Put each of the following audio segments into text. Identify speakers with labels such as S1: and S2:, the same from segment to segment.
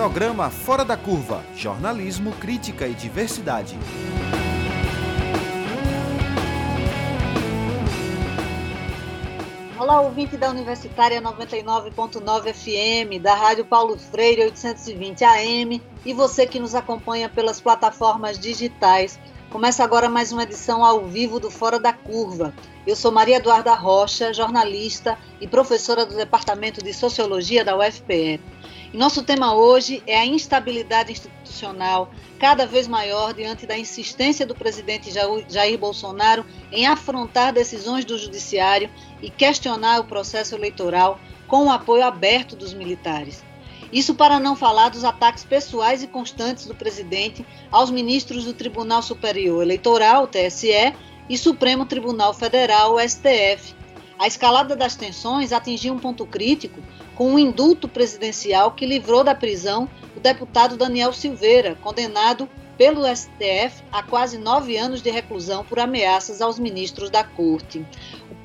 S1: Programa Fora da Curva Jornalismo, Crítica e Diversidade.
S2: Olá, ouvinte da Universitária 99.9 FM, da Rádio Paulo Freire 820 AM e você que nos acompanha pelas plataformas digitais. Começa agora mais uma edição ao vivo do Fora da Curva. Eu sou Maria Eduarda Rocha, jornalista e professora do Departamento de Sociologia da UFPE. E nosso tema hoje é a instabilidade institucional cada vez maior diante da insistência do presidente Jair Bolsonaro em afrontar decisões do judiciário e questionar o processo eleitoral com o apoio aberto dos militares. Isso para não falar dos ataques pessoais e constantes do presidente aos ministros do Tribunal Superior Eleitoral, TSE, e Supremo Tribunal Federal, STF. A escalada das tensões atingiu um ponto crítico com o um indulto presidencial que livrou da prisão o deputado Daniel Silveira, condenado pelo STF a quase nove anos de reclusão por ameaças aos ministros da corte.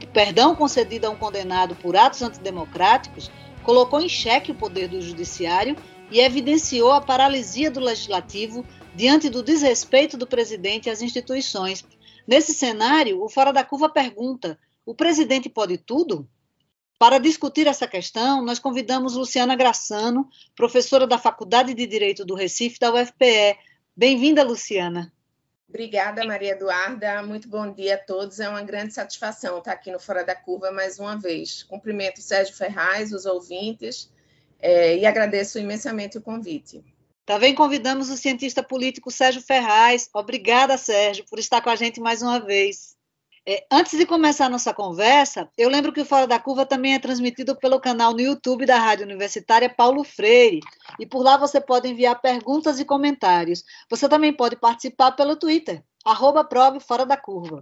S2: O perdão concedido a um condenado por atos antidemocráticos colocou em xeque o poder do judiciário e evidenciou a paralisia do legislativo diante do desrespeito do presidente às instituições. Nesse cenário, o Fora da Curva pergunta: o presidente pode tudo? Para discutir essa questão, nós convidamos Luciana Graçano, professora da Faculdade de Direito do Recife, da UFPE. Bem-vinda, Luciana.
S3: Obrigada, Maria Eduarda. Muito bom dia a todos. É uma grande satisfação estar aqui no Fora da Curva mais uma vez. Cumprimento Sérgio Ferraz, os ouvintes, é, e agradeço imensamente o convite.
S2: Também convidamos o cientista político Sérgio Ferraz. Obrigada, Sérgio, por estar com a gente mais uma vez. É, antes de começar a nossa conversa, eu lembro que o Fora da Curva também é transmitido pelo canal no YouTube da Rádio Universitária Paulo Freire. E por lá você pode enviar perguntas e comentários. Você também pode participar pelo Twitter, arroba Fora da Curva.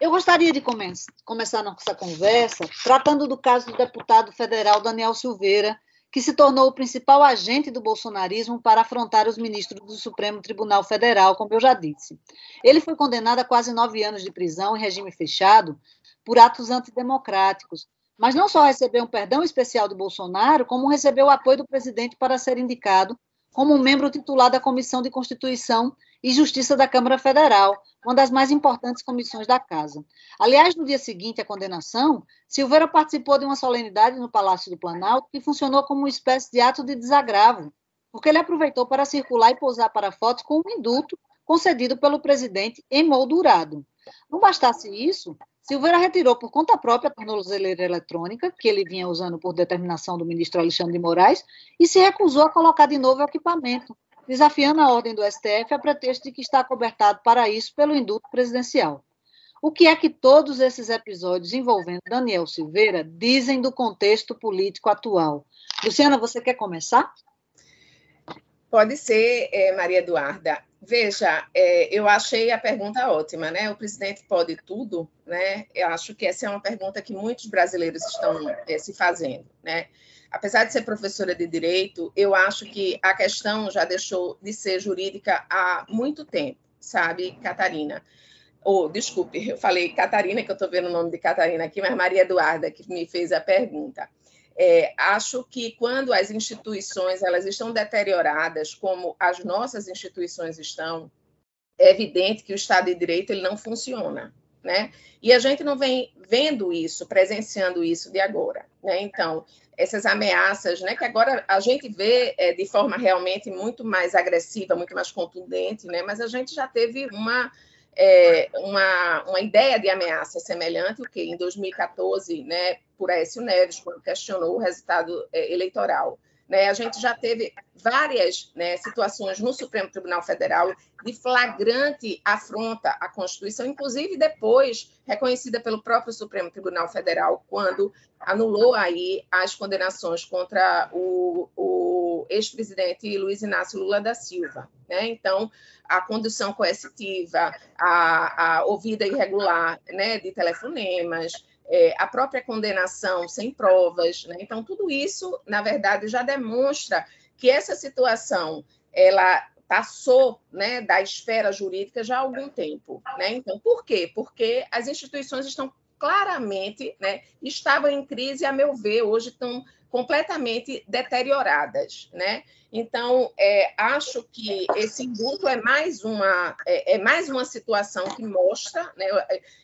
S2: Eu gostaria de come começar nossa conversa tratando do caso do deputado federal Daniel Silveira, que se tornou o principal agente do bolsonarismo para afrontar os ministros do Supremo Tribunal Federal, como eu já disse. Ele foi condenado a quase nove anos de prisão em regime fechado por atos antidemocráticos, mas não só recebeu um perdão especial de Bolsonaro, como recebeu o apoio do presidente para ser indicado como membro titular da Comissão de Constituição e Justiça da Câmara Federal, uma das mais importantes comissões da Casa. Aliás, no dia seguinte à condenação, Silveira participou de uma solenidade no Palácio do Planalto que funcionou como uma espécie de ato de desagravo, porque ele aproveitou para circular e posar para fotos com um indulto concedido pelo presidente emoldurado. Não bastasse isso, Silveira retirou por conta própria a tornozeleira eletrônica, que ele vinha usando por determinação do ministro Alexandre de Moraes, e se recusou a colocar de novo o equipamento, desafiando a ordem do STF a pretexto de que está cobertado para isso pelo indulto presidencial. O que é que todos esses episódios envolvendo Daniel Silveira dizem do contexto político atual? Luciana, você quer começar?
S3: Pode ser, é, Maria Eduarda. Veja, é, eu achei a pergunta ótima, né? O presidente pode tudo, né? Eu acho que essa é uma pergunta que muitos brasileiros estão é, se fazendo, né? Apesar de ser professora de direito, eu acho que a questão já deixou de ser jurídica há muito tempo, sabe, Catarina? Ou, oh, desculpe, eu falei Catarina, que eu estou vendo o nome de Catarina aqui, mas Maria Eduarda, que me fez a pergunta. É, acho que quando as instituições elas estão deterioradas, como as nossas instituições estão, é evidente que o Estado de Direito ele não funciona, né? E a gente não vem vendo isso, presenciando isso de agora, né? Então, essas ameaças, né, que agora a gente vê é, de forma realmente muito mais agressiva, muito mais contundente, né? Mas a gente já teve uma é, uma, uma ideia de ameaça semelhante, o que em 2014, né, por Aécio Neves, quando questionou o resultado é, eleitoral. Né, a gente já teve várias né, situações no Supremo Tribunal Federal de flagrante afronta à Constituição, inclusive depois reconhecida pelo próprio Supremo Tribunal Federal, quando anulou aí as condenações contra o, o ex-presidente Luiz Inácio Lula da Silva. Né? Então, a condução coercitiva, a, a ouvida irregular né, de telefonemas, é, a própria condenação sem provas. Né? Então, tudo isso, na verdade, já demonstra que essa situação ela passou né, da esfera jurídica já há algum tempo. Né? Então, por quê? Porque as instituições estão claramente né, estavam em crise, a meu ver, hoje estão completamente deterioradas, né? Então, é, acho que esse indulto é mais uma é, é, mais uma situação que mostra, né?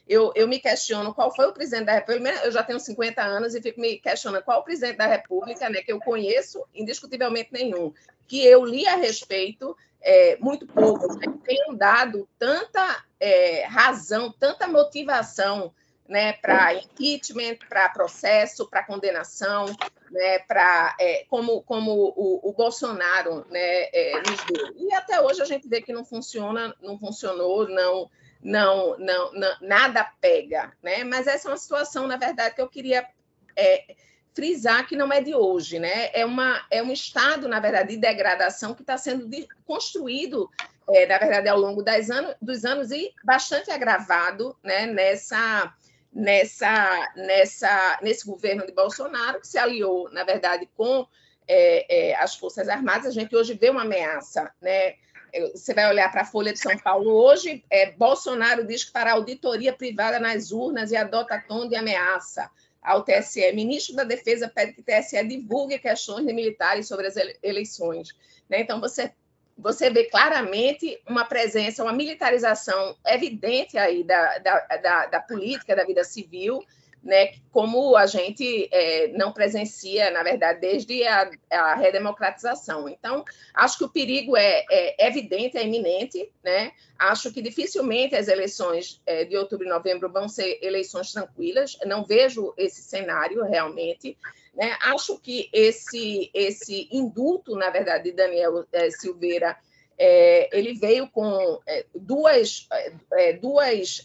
S3: Eu, eu me questiono qual foi o presidente da República. Eu já tenho 50 anos e fico me questionando qual o presidente da República, né? Que eu conheço indiscutivelmente nenhum, que eu li a respeito é, muito pouco, né? tenham dado tanta é, razão, tanta motivação né, para impeachment, para processo, para condenação, né, para é, como, como o, o Bolsonaro né, é, nos deu. E até hoje a gente vê que não funciona, não funcionou, não, não, não, não nada pega, né? Mas essa é uma situação, na verdade, que eu queria é, frisar que não é de hoje, né? É, uma, é um estado, na verdade, de degradação que está sendo de, construído, é, na verdade, ao longo das anos, dos anos e bastante agravado, né? Nessa nessa, nessa, nesse governo de Bolsonaro, que se aliou, na verdade, com é, é, as Forças Armadas. A gente hoje vê uma ameaça. Né? Você vai olhar para a Folha de São Paulo hoje, é, Bolsonaro diz que fará auditoria privada nas urnas e adota tom de ameaça ao TSE. Ministro da Defesa pede que o TSE divulgue questões de militares sobre as eleições. Né? Então, você você vê claramente uma presença, uma militarização evidente aí da, da, da, da política, da vida civil, né, como a gente é, não presencia, na verdade, desde a, a, redemocratização. Então, acho que o perigo é, é, evidente, é iminente. Né? Acho que dificilmente as eleições é, de outubro e novembro vão ser eleições tranquilas. Não vejo esse cenário realmente. Né? Acho que esse, esse indulto, na verdade, de Daniel é, Silveira, é, ele veio com é, duas, duas,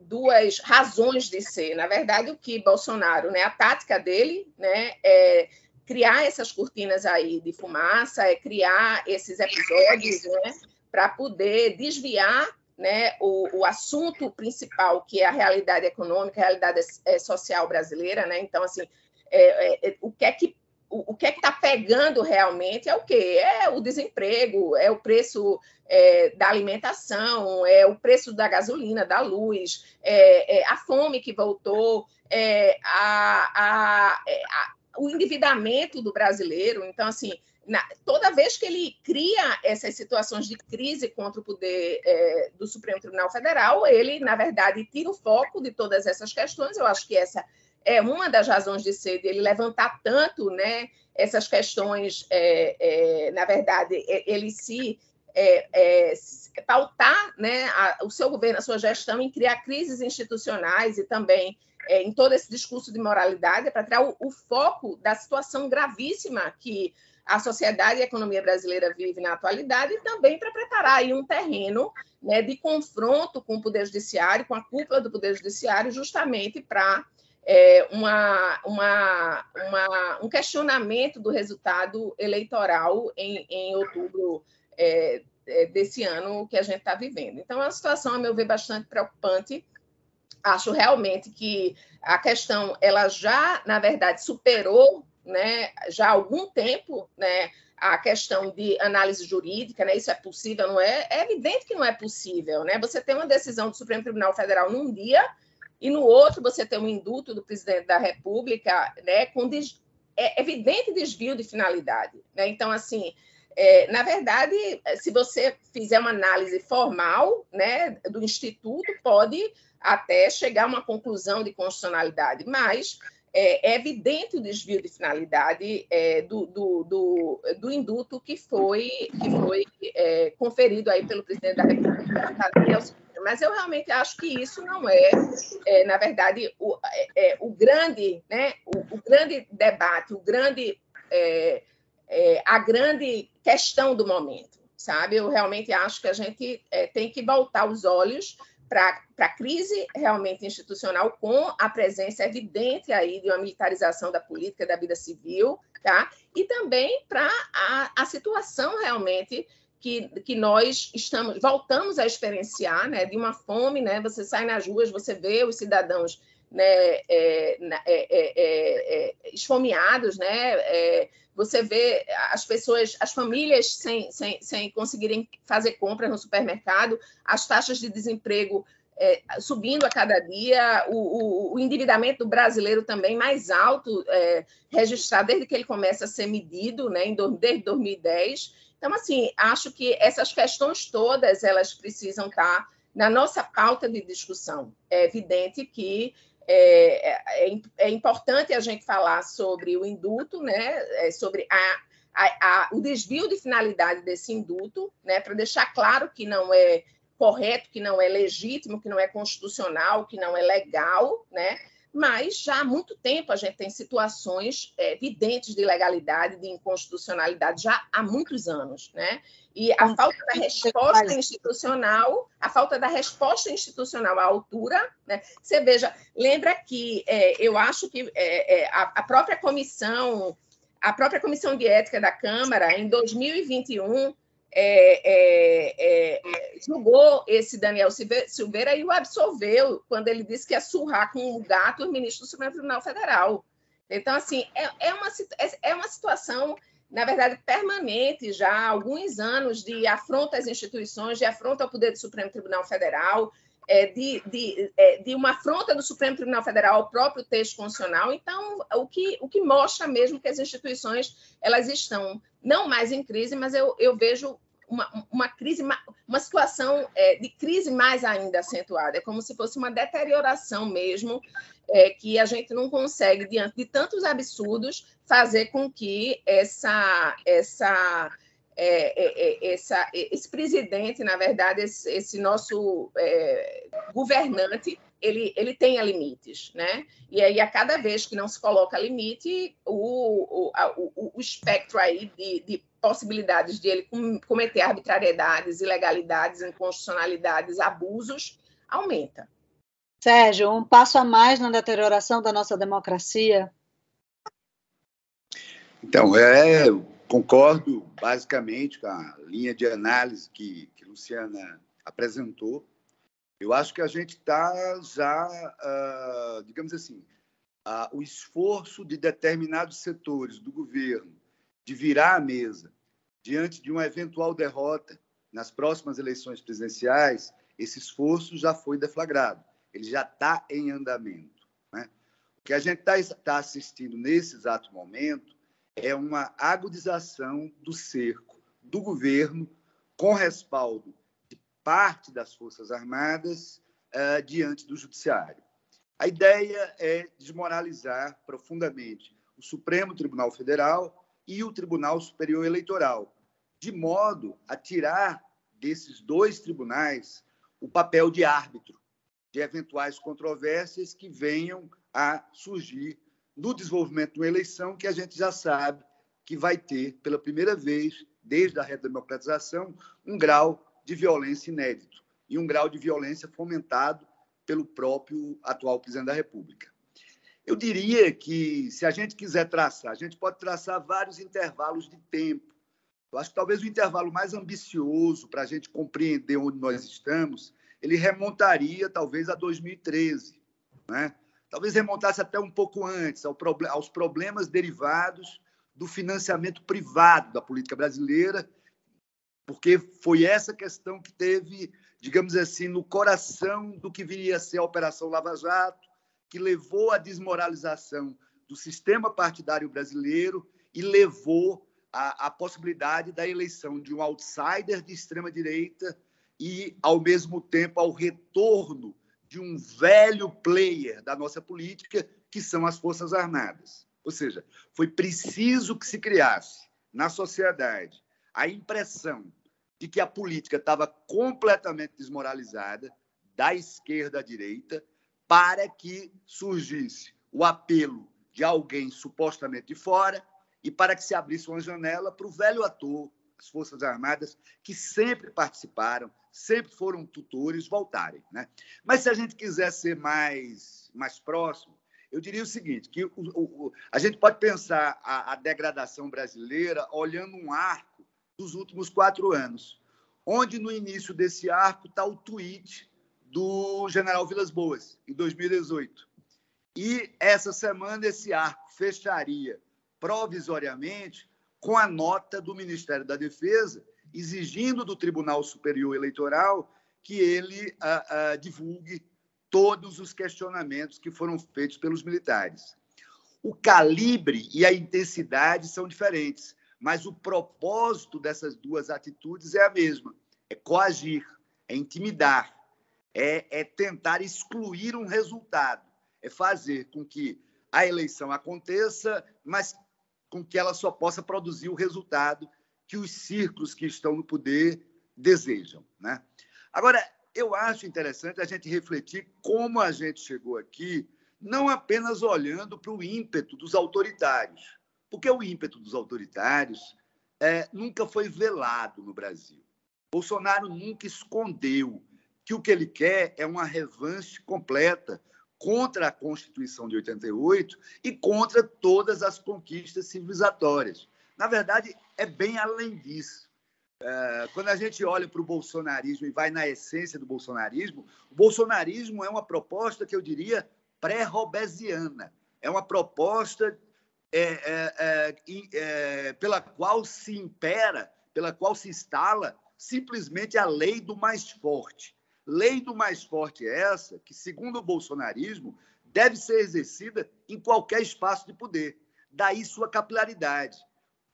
S3: duas razões de ser. Na verdade, o que Bolsonaro, né, a tática dele né, é criar essas cortinas aí de fumaça, é criar esses episódios né, para poder desviar né, o, o, assunto principal, que é a realidade econômica, a realidade é, social brasileira, né? Então, assim, é, é, o que é que o, que é que está pegando realmente é o quê? É o desemprego, é o preço é, da alimentação, é o preço da gasolina, da luz, é, é a fome que voltou, é, a, a, a, o endividamento do brasileiro. Então, assim, na, toda vez que ele cria essas situações de crise contra o poder é, do Supremo Tribunal Federal, ele, na verdade, tira o foco de todas essas questões. Eu acho que essa é uma das razões de ser dele levantar tanto né, essas questões, é, é, na verdade, ele se é, é, pautar né, a, o seu governo, a sua gestão em criar crises institucionais e também é, em todo esse discurso de moralidade, para tirar o, o foco da situação gravíssima que a sociedade e a economia brasileira vive na atualidade e também para preparar aí um terreno né, de confronto com o Poder Judiciário, com a cúpula do Poder Judiciário, justamente para é, uma, uma, uma, um questionamento do resultado eleitoral em, em outubro é, é desse ano que a gente está vivendo. Então, é uma situação, a meu ver, bastante preocupante. Acho realmente que a questão ela já, na verdade, superou né, já há algum tempo, né, a questão de análise jurídica, né, isso é possível, não é? É evidente que não é possível, né? Você tem uma decisão do Supremo Tribunal Federal num dia e no outro você tem um indulto do presidente da República, né, com des... é evidente desvio de finalidade, né? Então, assim, é, na verdade, se você fizer uma análise formal, né, do instituto, pode até chegar a uma conclusão de constitucionalidade, mas é, é evidente o desvio de finalidade é, do, do, do, do, indulto que foi, que foi é, conferido aí pelo presidente da República, mas eu realmente acho que isso não é, é na verdade, o, é, é o grande, né, o, o, grande debate, o grande, a grande questão do momento, sabe? Eu realmente acho que a gente tem que voltar os olhos para a crise realmente institucional, com a presença evidente aí de uma militarização da política, da vida civil, tá? e também para a, a situação realmente que, que nós estamos voltamos a experienciar, né, de uma fome, né, você sai nas ruas, você vê os cidadãos né, é, é, é, esfomeados, né, você vê as pessoas, as famílias sem, sem, sem conseguirem fazer compras no supermercado, as taxas de desemprego é, subindo a cada dia, o, o, o, endividamento brasileiro também mais alto, é, registrado desde que ele começa a ser medido, né, em, desde 2010. Então, assim, acho que essas questões todas, elas precisam estar na nossa pauta de discussão. É evidente que é, é, é importante a gente falar sobre o induto, né, é, sobre a, a, a, o desvio de finalidade desse induto, né, para deixar claro que não é correto, que não é legítimo, que não é constitucional, que não é legal, né? Mas já há muito tempo a gente tem situações é, evidentes de ilegalidade, de inconstitucionalidade, já há muitos anos, né? E a falta da resposta institucional, a falta da resposta institucional à altura, né? Você veja, lembra que é, eu acho que é, é a, a própria comissão, a própria comissão de ética da Câmara, em 2021, é, é, é, julgou esse Daniel Silveira e o absolveu quando ele disse que ia surrar com um gato o ministro do Supremo Tribunal Federal. Então, assim, é, é uma, é, é uma situação, na verdade, permanente já há alguns anos de afronta às instituições, de afronta ao poder do Supremo Tribunal Federal, é, de, de, de, uma afronta do Supremo Tribunal Federal ao próprio texto constitucional. Então, o que, o que mostra mesmo que as instituições elas estão não mais em crise, mas eu, eu vejo uma, uma crise, uma situação é, de crise mais ainda acentuada. É como se fosse uma deterioração mesmo, é, que a gente não consegue, diante de tantos absurdos, fazer com que essa, essa, é, é, é essa esse presidente, na verdade, esse, esse nosso é, governante, ele, ele tenha limites, né? E aí, a cada vez que não se coloca limite, o, o, a, o, o espectro aí de, de possibilidades de ele cometer arbitrariedades, ilegalidades, inconstitucionalidades, abusos, aumenta.
S2: Sérgio, um passo a mais na deterioração da nossa democracia?
S4: Então, é, concordo basicamente com a linha de análise que, que Luciana apresentou. Eu acho que a gente está já, uh, digamos assim, uh, o esforço de determinados setores do governo de virar a mesa diante de uma eventual derrota nas próximas eleições presidenciais, esse esforço já foi deflagrado, ele já está em andamento. Né? O que a gente está tá assistindo nesse exato momento é uma agudização do cerco do governo com respaldo de parte das Forças Armadas uh, diante do Judiciário. A ideia é desmoralizar profundamente o Supremo Tribunal Federal e o Tribunal Superior Eleitoral, de modo a tirar desses dois tribunais o papel de árbitro de eventuais controvérsias que venham a surgir no desenvolvimento de uma eleição que a gente já sabe que vai ter, pela primeira vez, desde a redemocratização, um grau de violência inédito e um grau de violência fomentado pelo próprio atual presidente da República. Eu diria que, se a gente quiser traçar, a gente pode traçar vários intervalos de tempo. Eu acho que talvez o intervalo mais ambicioso para a gente compreender onde nós estamos, ele remontaria talvez a 2013, né? Talvez remontasse até um pouco antes aos problemas derivados do financiamento privado da política brasileira, porque foi essa questão que teve, digamos assim, no coração do que viria a ser a Operação Lava Jato, que levou à desmoralização do sistema partidário brasileiro e levou à, à possibilidade da eleição de um outsider de extrema-direita e, ao mesmo tempo, ao retorno de um velho player da nossa política, que são as Forças Armadas. Ou seja, foi preciso que se criasse na sociedade a impressão de que a política estava completamente desmoralizada, da esquerda à direita, para que surgisse o apelo de alguém supostamente de fora e para que se abrisse uma janela para o velho ator, as Forças Armadas, que sempre participaram, sempre foram tutores, voltarem. Né? Mas se a gente quiser ser mais, mais próximo, eu diria o seguinte, que o, o, a gente pode pensar a, a degradação brasileira olhando um arco dos últimos quatro anos, onde no início desse arco está o tweet do general Vilas Boas, em 2018. E essa semana esse arco fecharia provisoriamente com a nota do Ministério da Defesa exigindo do Tribunal Superior Eleitoral que ele uh, uh, divulgue todos os questionamentos que foram feitos pelos militares. O calibre e a intensidade são diferentes, mas o propósito dessas duas atitudes é a mesma: é coagir, é intimidar, é, é tentar excluir um resultado, é fazer com que a eleição aconteça, mas com que ela só possa produzir o resultado que os círculos que estão no poder desejam. Né? Agora, eu acho interessante a gente refletir como a gente chegou aqui, não apenas olhando para o ímpeto dos autoritários, porque o ímpeto dos autoritários é, nunca foi velado no Brasil. Bolsonaro nunca escondeu que o que ele quer é uma revanche completa contra a Constituição de 88 e contra todas as conquistas civilizatórias. Na verdade, é bem além disso. É, quando a gente olha para o bolsonarismo e vai na essência do bolsonarismo, o bolsonarismo é uma proposta que eu diria pré-robesiana. É uma proposta é, é, é, é, pela qual se impera, pela qual se instala simplesmente a lei do mais forte. Lei do mais forte é essa que, segundo o bolsonarismo, deve ser exercida em qualquer espaço de poder. Daí sua capilaridade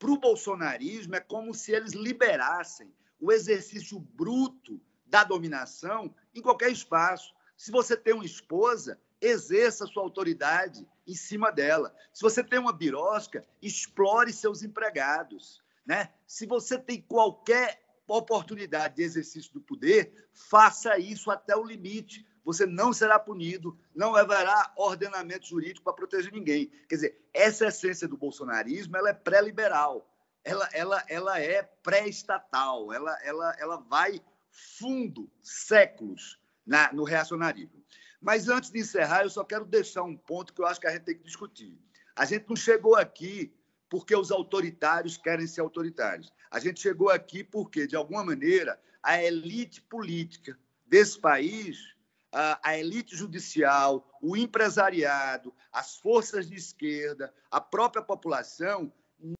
S4: para o bolsonarismo, é como se eles liberassem o exercício bruto da dominação em qualquer espaço. Se você tem uma esposa, exerça sua autoridade em cima dela. Se você tem uma birosca, explore seus empregados. Né? Se você tem qualquer oportunidade de exercício do poder, faça isso até o limite você não será punido, não haverá ordenamento jurídico para proteger ninguém. Quer dizer, essa essência do bolsonarismo ela é pré-liberal, ela, ela, ela é pré-estatal, ela, ela, ela vai fundo, séculos, na, no reacionarismo. Mas antes de encerrar, eu só quero deixar um ponto que eu acho que a gente tem que discutir. A gente não chegou aqui porque os autoritários querem ser autoritários. A gente chegou aqui porque, de alguma maneira, a elite política desse país a elite judicial, o empresariado, as forças de esquerda, a própria população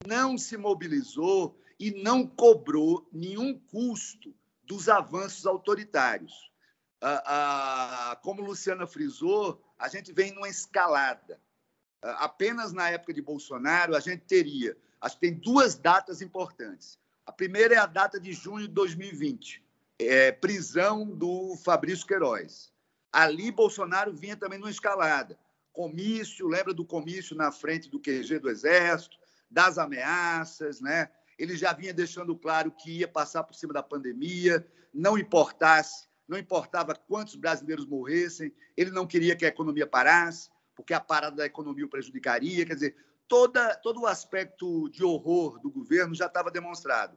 S4: não se mobilizou e não cobrou nenhum custo dos avanços autoritários. Como Luciana frisou, a gente vem numa escalada. Apenas na época de Bolsonaro, a gente teria, acho que tem duas datas importantes. A primeira é a data de junho de 2020, é, prisão do Fabrício Queiroz. Ali, Bolsonaro vinha também numa escalada. Comício, lembra do comício na frente do QG do Exército, das ameaças, né? Ele já vinha deixando claro que ia passar por cima da pandemia, não importasse, não importava quantos brasileiros morressem, ele não queria que a economia parasse, porque a parada da economia o prejudicaria. Quer dizer, toda, todo o aspecto de horror do governo já estava demonstrado.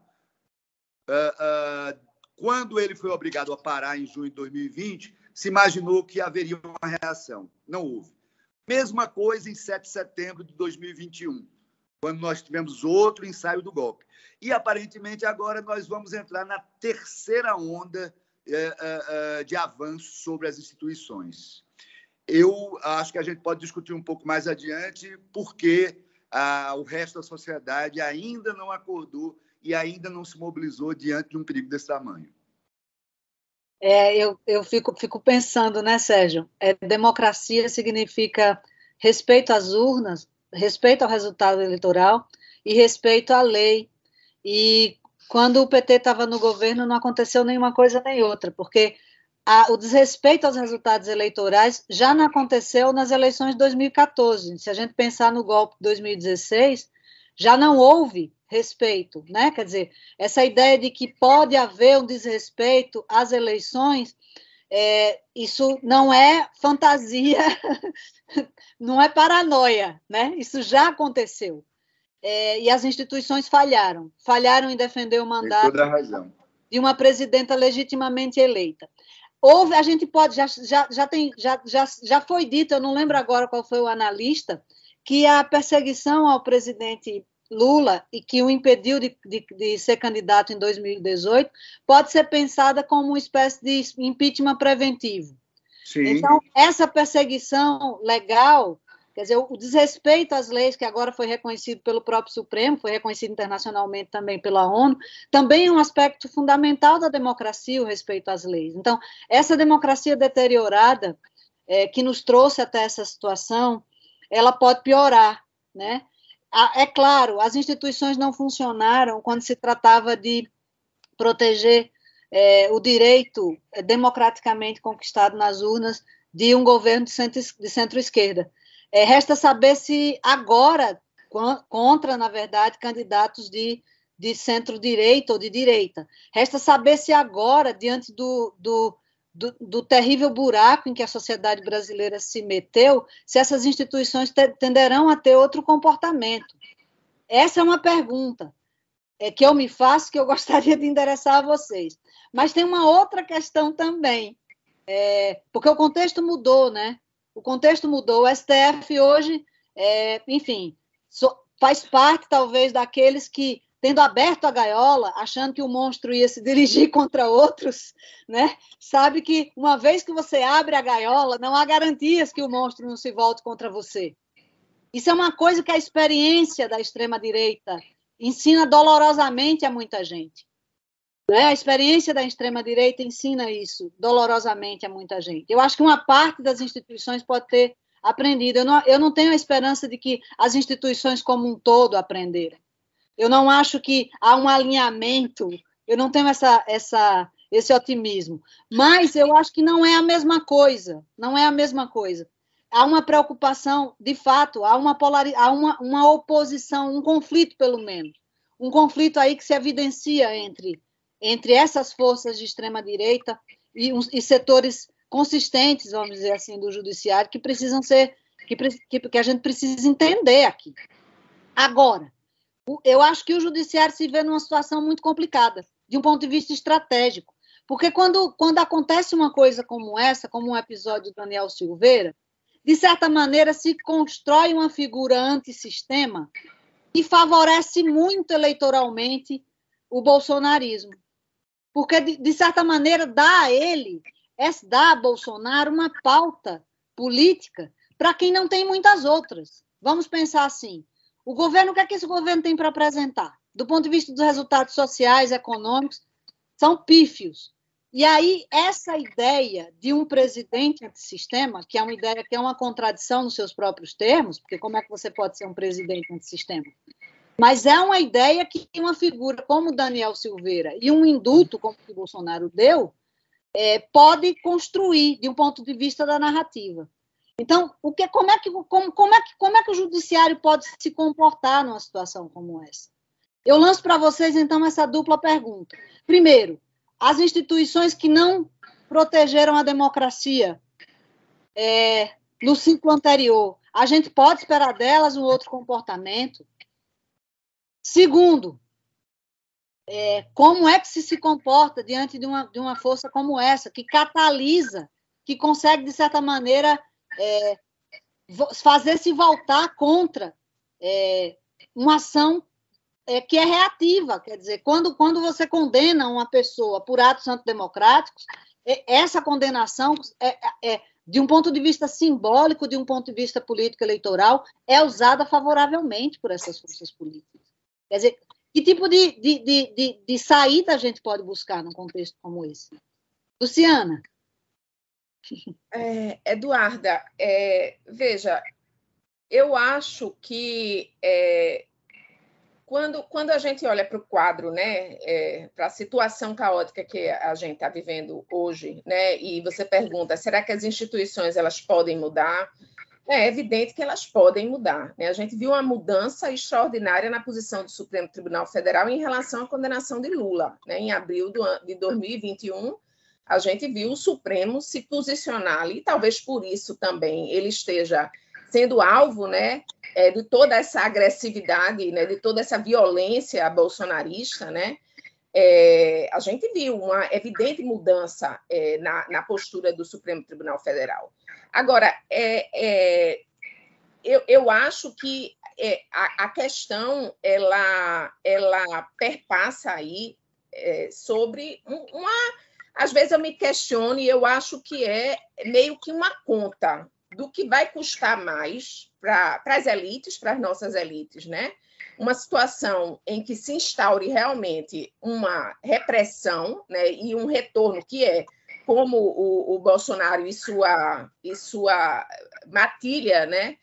S4: Uh, uh, quando ele foi obrigado a parar em junho de 2020, se imaginou que haveria uma reação. Não houve. Mesma coisa em 7 de setembro de 2021, quando nós tivemos outro ensaio do golpe. E, aparentemente, agora nós vamos entrar na terceira onda é, é, de avanço sobre as instituições. Eu acho que a gente pode discutir um pouco mais adiante, porque o resto da sociedade ainda não acordou e ainda não se mobilizou diante de um perigo desse tamanho.
S2: É, eu eu fico, fico pensando, né, Sérgio? É, democracia significa respeito às urnas, respeito ao resultado eleitoral e respeito à lei. E quando o PT estava no governo, não aconteceu nenhuma coisa nem outra, porque a, o desrespeito aos resultados eleitorais já não aconteceu nas eleições de 2014. Se a gente pensar no golpe de 2016, já não houve respeito, né? Quer dizer, essa ideia de que pode haver um desrespeito às eleições, é, isso não é fantasia, não é paranoia, né? Isso já aconteceu. É, e as instituições falharam, falharam em defender o mandato de uma presidenta legitimamente eleita. Houve, a gente pode, já, já, já, tem, já, já, já foi dito, eu não lembro agora qual foi o analista, que a perseguição ao presidente Lula e que o impediu de, de, de, ser candidato em 2018 pode ser pensada como uma espécie de impeachment preventivo. Sim. Então, essa perseguição legal Quer dizer, o desrespeito às leis, que agora foi reconhecido pelo próprio Supremo, foi reconhecido internacionalmente também pela ONU, também é um aspecto fundamental da democracia, o respeito às leis. Então, essa democracia deteriorada, é, que nos trouxe até essa situação, ela pode piorar, né? É claro, as instituições não funcionaram quando se tratava de proteger é, o direito é, democraticamente conquistado nas urnas de um governo de centro-esquerda. É, resta saber se agora, contra, na verdade, candidatos de, de centro-direita ou de direita. Resta saber se agora, diante do, do, do, do, terrível buraco em que a sociedade brasileira se meteu, se essas instituições tenderão a ter outro comportamento. Essa é uma pergunta é, que eu me faço, que eu gostaria de endereçar a vocês. Mas tem uma outra questão também, é, porque o contexto mudou, né? O contexto mudou. O STF hoje, é, enfim, so, faz parte talvez daqueles que, tendo aberto a gaiola, achando que o monstro ia se dirigir contra outros, né, sabe que uma vez que você abre a gaiola, não há garantias que o monstro não se volte contra você. Isso é uma coisa que a experiência da extrema-direita ensina dolorosamente a muita gente. Né? A experiência da extrema-direita ensina isso dolorosamente a muita gente. Eu acho que uma parte das instituições pode ter aprendido. Eu não, eu não tenho a esperança de que as instituições como um todo aprenderam. Eu não acho que há um alinhamento, eu não tenho essa, essa, esse otimismo. Mas eu acho que não é a mesma coisa, não é a mesma coisa. Há uma preocupação, de fato, há uma, polari há uma, uma oposição, um conflito, pelo menos. Um conflito aí que se evidencia entre entre essas forças de extrema-direita e, e, setores consistentes, vamos dizer assim, do judiciário, que precisam ser, que, que, que a gente precisa entender aqui. Agora, eu acho que o judiciário se vê numa situação muito complicada, de um ponto de vista estratégico. Porque quando, quando acontece uma coisa como essa, como um episódio do Daniel Silveira, de certa maneira se constrói uma figura antissistema que favorece muito eleitoralmente o bolsonarismo porque, de, de certa maneira, dá a ele, dá a Bolsonaro uma pauta política para quem não tem muitas outras. Vamos pensar assim: o governo, o que é que esse governo tem para apresentar? Do ponto de vista dos resultados sociais, econômicos, são pífios. E aí, essa ideia de um presidente antissistema, que é uma ideia que é uma contradição nos seus próprios termos, porque como é que você pode ser um presidente antissistema? Mas é uma ideia que uma figura como Daniel Silveira e um indulto como o que Bolsonaro deu é, pode construir de um ponto de vista da narrativa. Então, o que, como, é que, como, como, é que, como é que o judiciário pode se comportar numa situação como essa? Eu lanço para vocês, então, essa dupla pergunta. Primeiro, as instituições que não protegeram a democracia é, no ciclo anterior, a gente pode esperar delas um outro comportamento? Segundo, é, como é que se se comporta diante de uma, de uma força como essa, que catalisa, que consegue, de certa maneira, é, fazer se voltar contra é, uma ação é, que é reativa. Quer dizer, quando, quando você condena uma pessoa por atos antidemocráticos, é, essa condenação é, é, de um ponto de vista simbólico, de um ponto de vista político-eleitoral, é usada favoravelmente por essas forças políticas. Quer dizer, que tipo de, de, de, de, saída a gente pode buscar num contexto como esse? Luciana.
S3: É, Eduarda, é, veja, eu acho que é, quando, quando a gente olha para o quadro, né, é, para a situação caótica que a gente está vivendo hoje, né, e você pergunta, será que as instituições elas podem mudar? É evidente que elas podem mudar. Né? A gente viu uma mudança extraordinária na posição do Supremo Tribunal Federal em relação à condenação de Lula. Né? Em abril do, de 2021, a gente viu o Supremo se posicionar ali, talvez por isso também ele esteja sendo alvo né, é, de toda essa agressividade, né, de toda essa violência bolsonarista, né? É, a gente viu uma evidente mudança é, na, na postura do Supremo Tribunal Federal. Agora, é, é, eu, eu, acho que é, a, a, questão ela, ela perpassa aí é, sobre uma. Às vezes eu me questiono e eu acho que é meio que uma conta do que vai custar mais para as elites, para as nossas elites, né? Uma situação em que se instaure realmente uma repressão né, e um retorno que é como o, o Bolsonaro e sua, e sua matilha, né?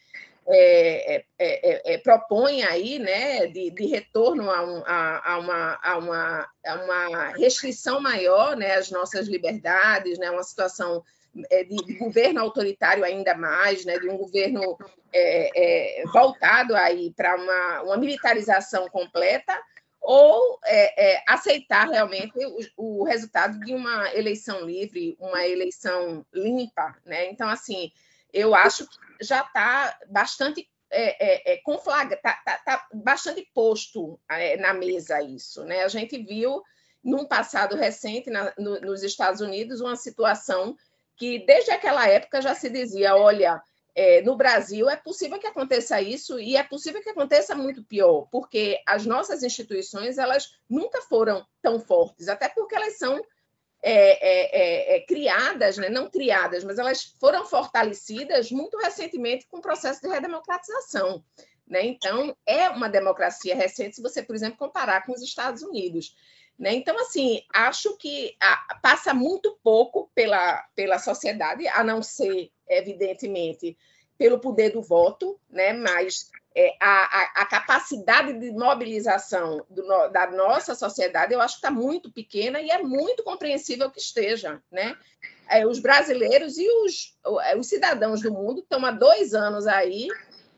S3: É, é, é, é, propõe aí, né, de, de retorno a, um, a, a, uma, a, uma, a uma restrição maior, né, às nossas liberdades, né, uma situação é, de, governo autoritário ainda mais, né, de um governo é, é, voltado aí para uma, uma militarização completa, ou é, é, aceitar realmente o, o, resultado de uma eleição livre, uma eleição limpa, né? Então, assim, eu acho que já está bastante é, é, é está tá, tá bastante posto é, na mesa isso, né? A gente viu num passado recente na, no, nos Estados Unidos uma situação que desde aquela época já se dizia, olha, é, no Brasil é possível que aconteça isso e é possível que aconteça muito pior, porque as nossas instituições elas nunca foram tão fortes, até porque elas são é, é, é, é criadas, né? não criadas, mas elas foram fortalecidas muito recentemente com o processo de redemocratização. Né? Então, é uma democracia recente, se você, por exemplo, comparar com os Estados Unidos. Né? Então, assim, acho que a, passa muito pouco pela, pela sociedade, a não ser, evidentemente, pelo poder do voto, né? mas é, a, a, capacidade de mobilização do, da nossa sociedade, eu acho que está muito pequena e é muito compreensível que esteja. Né? É, os brasileiros e os, os cidadãos do mundo estão há dois anos aí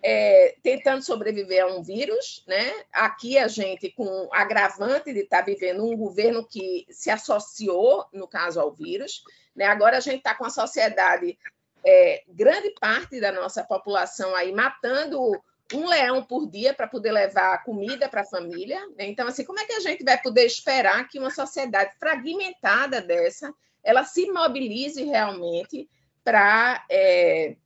S3: é, tentando sobreviver a um vírus, né? Aqui a gente com agravante de estar tá vivendo um governo que se associou, no caso, ao vírus, né? Agora a gente está com a sociedade, é, grande parte da nossa população aí matando um leão por dia para poder levar comida para a família. Né? Então, assim, como é que a gente vai poder esperar que uma sociedade fragmentada dessa ela se mobilize realmente para é,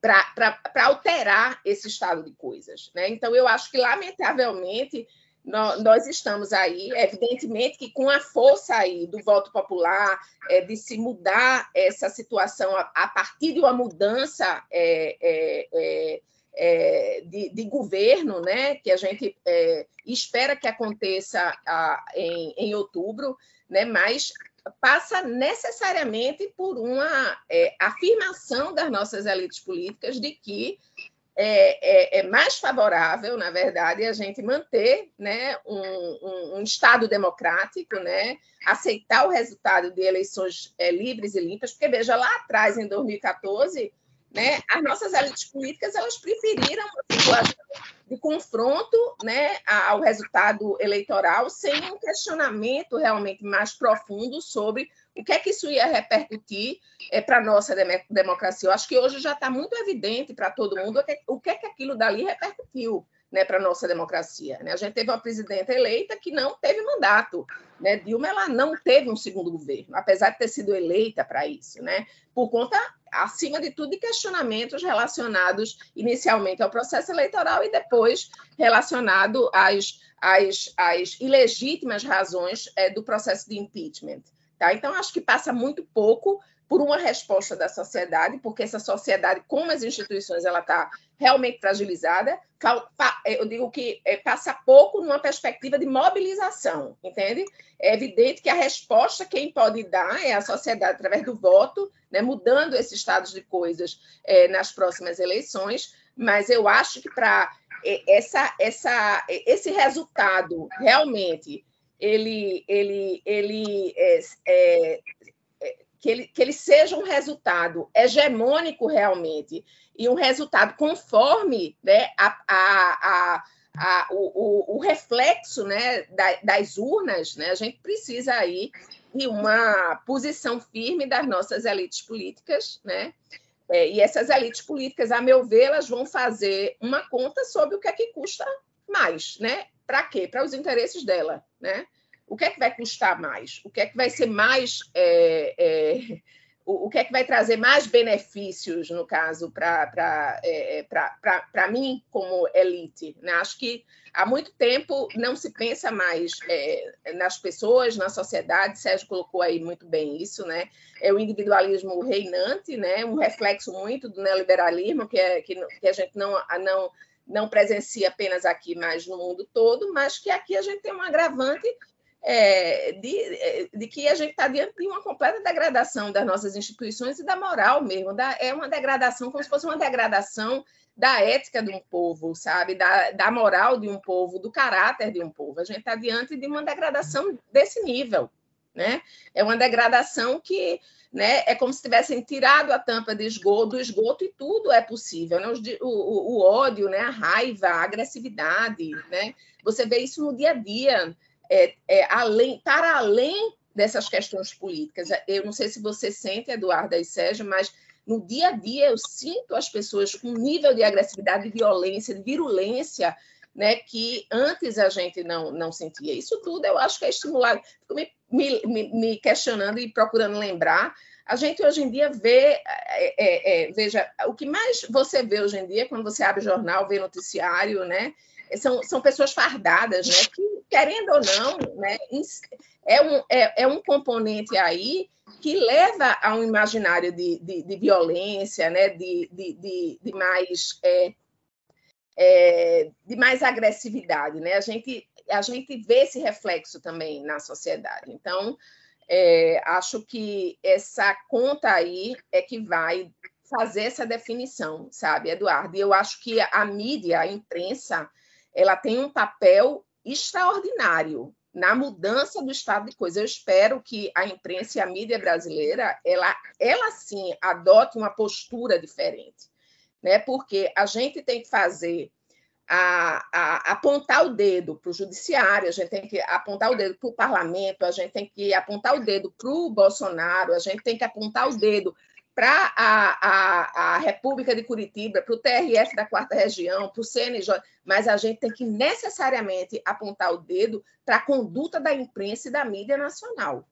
S3: para alterar esse estado de coisas. Né? Então, eu acho que, lamentavelmente, nós, estamos aí, evidentemente que com a força aí do voto popular, é, de se mudar essa situação a, a partir de uma mudança é, é, é, é de, de, governo, né, que a gente é, espera que aconteça a, em, em outubro, né, mas passa necessariamente por uma é, afirmação das nossas elites políticas de que é, é, é, mais favorável, na verdade, a gente manter né, um, um, um, Estado democrático, né, aceitar o resultado de eleições é, livres e limpas, porque, veja, lá atrás, em 2014, né, as nossas elites políticas elas preferiram uma situação de confronto né, ao resultado eleitoral sem um questionamento realmente mais profundo sobre o que é que isso ia repercutir é, para a nossa democracia. Eu acho que hoje já está muito evidente para todo mundo o que, o que é que aquilo dali repercutiu né, para a nossa democracia. Né? A gente teve uma presidenta eleita que não teve mandato. Né? Dilma ela não teve um segundo governo, apesar de ter sido eleita para isso, né? por conta, acima de tudo, de questionamentos relacionados inicialmente ao processo eleitoral e depois relacionado às, às, às ilegítimas razões é, do processo de impeachment. Tá? Então, acho que passa muito pouco por uma resposta da sociedade, porque essa sociedade, como as instituições, ela está realmente fragilizada. Eu digo que é, passa pouco numa perspectiva de mobilização, entende? É evidente que a resposta quem pode dar é a sociedade através do voto, né, mudando esses estados de coisas é, nas próximas eleições, mas eu acho que para é, essa, essa, esse resultado realmente ele, ele, ele é, é, que ele, que ele seja um resultado hegemônico realmente e um resultado conforme né, a, a, a, a o, o, o, reflexo né, das urnas, né, a gente precisa aí de uma posição firme das nossas elites políticas, né? É, e essas elites políticas, a meu ver, elas vão fazer uma conta sobre o que é que custa mais, né? Para quê? Para os interesses dela, né? O que é que vai custar mais? O que é que vai ser mais. É, é, o, que é que vai trazer mais benefícios, no caso, para é, é mim como elite. Né? Acho que há muito tempo não se pensa mais é, nas pessoas, na sociedade. Sérgio colocou aí muito bem isso, né? É o individualismo reinante, né? Um reflexo muito do neoliberalismo que, é, que, que a gente não, não não presencia apenas aqui, mas no mundo todo, mas que aqui a gente tem um agravante é, de, é, de, que a gente está diante de uma completa degradação das nossas instituições e da moral mesmo. Da, é uma degradação, como se fosse uma degradação da ética de um povo, sabe? Da, da moral de um povo, do caráter de um povo. A gente está diante de uma degradação desse nível. Né? É uma degradação que né, é como se tivessem tirado a tampa de esgoto, do esgoto e tudo é possível. Né? O, o, o, ódio, né? a raiva, a agressividade. Né? Você vê isso no dia a dia é, é, além, para além dessas questões políticas. Eu não sei se você sente, Eduardo e Sérgio, mas no dia a dia eu sinto as pessoas com um nível de agressividade, de violência, de virulência, né, que antes a gente não, não sentia. Isso tudo eu acho que é estimulado. Fico me, me, me questionando e procurando lembrar. A gente hoje em dia vê, é, é, é, veja, o que mais você vê hoje em dia, quando você abre jornal, vê noticiário, né? São, são pessoas fardadas, né? Que querendo ou não, né, é, um, é, é um componente aí que leva a um imaginário de, de, de violência, né, de, de, de mais é, é, de mais agressividade, né? A gente a gente vê esse reflexo também na sociedade. Então, é, acho que essa conta aí é que vai fazer essa definição, sabe, Eduardo? E eu acho que a mídia, a imprensa, ela tem um papel extraordinário na mudança do estado de coisas. Eu espero que a imprensa e a mídia brasileira, ela, ela sim, adote uma postura diferente, né? Porque a gente tem que fazer a, a, apontar o dedo para o judiciário, a gente tem que apontar o dedo para o parlamento, a gente tem que apontar o dedo para o Bolsonaro, a gente tem que apontar o dedo para a, a, a, República de Curitiba, para o TRF da Quarta Região, para o CNJ, mas a gente tem que necessariamente apontar o dedo para a conduta da imprensa e da mídia nacional.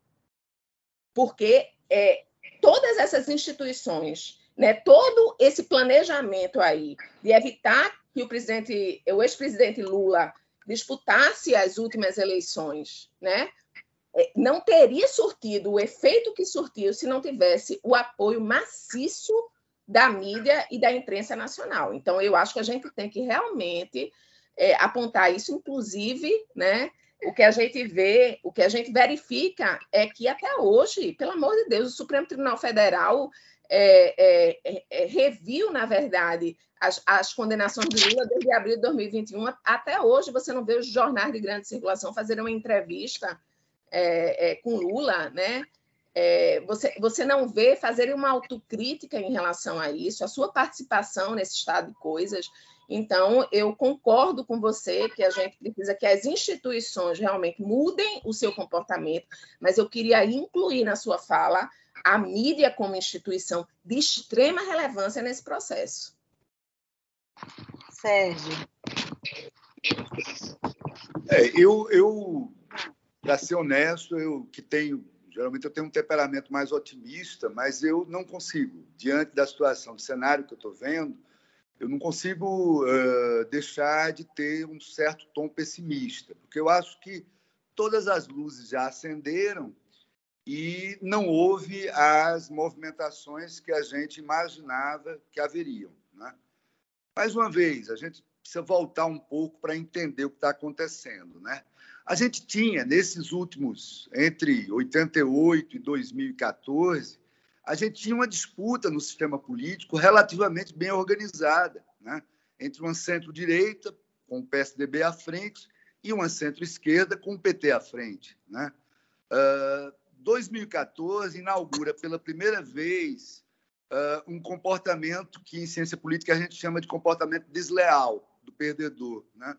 S3: Porque é, todas essas instituições, né, todo esse planejamento aí de evitar que o presidente, o ex-presidente Lula disputasse as últimas eleições, né? É, não teria surtido o efeito que surtiu se não tivesse o apoio maciço da mídia e da imprensa nacional. Então, eu acho que a gente tem que realmente é, apontar isso, inclusive, né? O que a gente vê, o que a gente verifica é que até hoje, pelo amor de Deus, o Supremo Tribunal Federal é, é, é reviu, na verdade, as, as, condenações de Lula desde abril de 2021 até hoje. Você não vê os jornais de grande circulação fazerem uma entrevista é, é, com Lula, né? É, você, você não vê fazer uma autocrítica em relação a isso, a sua participação nesse estado de coisas. Então, eu concordo com você que a gente precisa que as instituições realmente mudem o seu comportamento, mas eu queria incluir na sua fala a mídia como instituição de extrema relevância nesse processo.
S2: Sérgio.
S4: É, eu, eu para ser honesto, eu que tenho, geralmente eu tenho um temperamento mais otimista, mas eu não consigo, diante da situação, do cenário que eu estou vendo, eu não consigo uh, deixar de ter um certo tom pessimista, porque eu acho que todas as luzes já acenderam e não houve as movimentações que a gente imaginava que haveriam. Né? Mais uma vez, a gente precisa voltar um pouco para entender o que está acontecendo. Né? A gente tinha, nesses últimos, entre 88 e 2014, a gente tinha uma disputa no sistema político relativamente bem organizada, né? entre uma centro-direita, com o PSDB à frente, e uma centro-esquerda, com o PT à frente. Né? Uh, 2014 inaugura pela primeira vez uh, um comportamento que, em ciência política, a gente chama de comportamento desleal do perdedor. Né?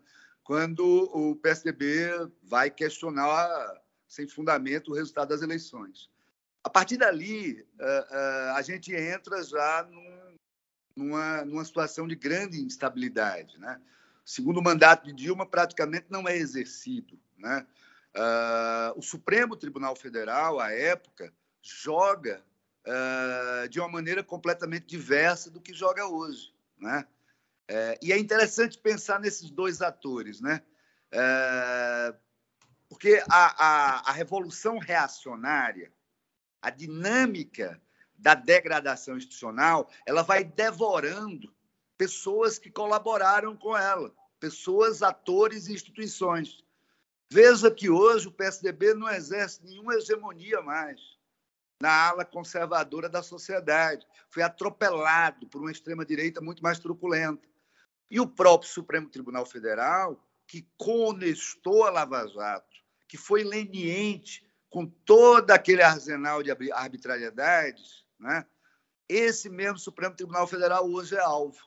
S4: Quando o PSDB vai questionar sem fundamento o resultado das eleições. A partir dali, eh, eh, a gente entra já numa, numa situação de grande instabilidade. Né? O segundo mandato de Dilma praticamente não é exercido. Né? Eh, o Supremo Tribunal Federal, à época, joga de uma maneira completamente diversa do que joga hoje. Né? É, e é interessante pensar nesses dois atores, né? É, porque a, a, a revolução reacionária, a dinâmica da degradação institucional, ela vai devorando pessoas que colaboraram com ela, pessoas, atores e instituições. Veja que hoje o PSDB não exerce nenhuma hegemonia mais na ala conservadora da sociedade. Foi atropelado por uma extrema-direita muito mais truculenta. E o próprio Supremo Tribunal Federal, que conestou a Lava Jato, que foi leniente com todo aquele arsenal de arbitrariedades, né? esse mesmo Supremo Tribunal Federal hoje é alvo.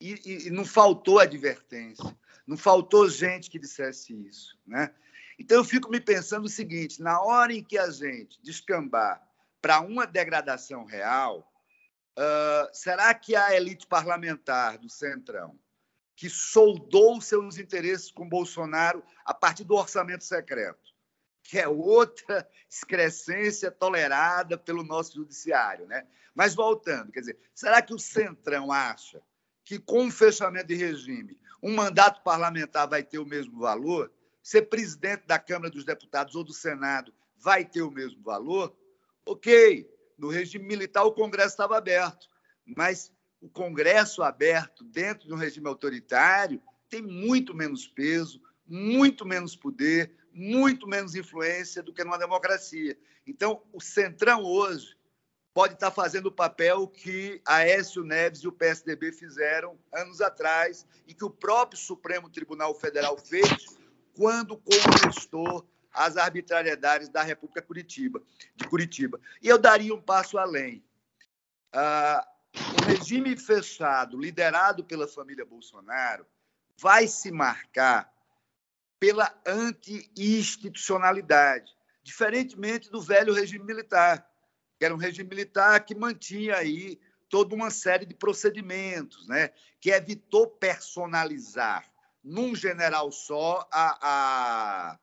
S4: E, e, e, não faltou advertência, não faltou gente que dissesse isso. Né? Então, eu fico me pensando o seguinte: na hora em que a gente descambar para uma degradação real, uh, será que a elite parlamentar do Centrão, que soldou seus interesses com Bolsonaro a partir do orçamento secreto, que é outra excrescência tolerada pelo nosso judiciário, né? Mas voltando, quer dizer, será que o Centrão acha que com o fechamento de regime, um mandato parlamentar vai ter o mesmo valor? Ser presidente da Câmara dos Deputados ou do Senado vai ter o mesmo valor? Ok, no regime militar o Congresso estava aberto, mas o Congresso aberto dentro de um regime autoritário tem muito menos peso, muito menos poder, muito menos influência do que numa democracia. Então, o Centrão hoje pode estar fazendo o papel que a Aécio Neves e o PSDB fizeram anos atrás e que o próprio Supremo Tribunal Federal fez quando contestou as arbitrariedades da República Curitiba, de Curitiba. E eu daria um passo além. Ah, o regime fechado, liderado pela família Bolsonaro, vai se marcar pela anti-institucionalidade, diferentemente do velho regime militar, que era um regime militar que mantinha aí toda uma série de procedimentos, né? que evitou personalizar num general só a, a,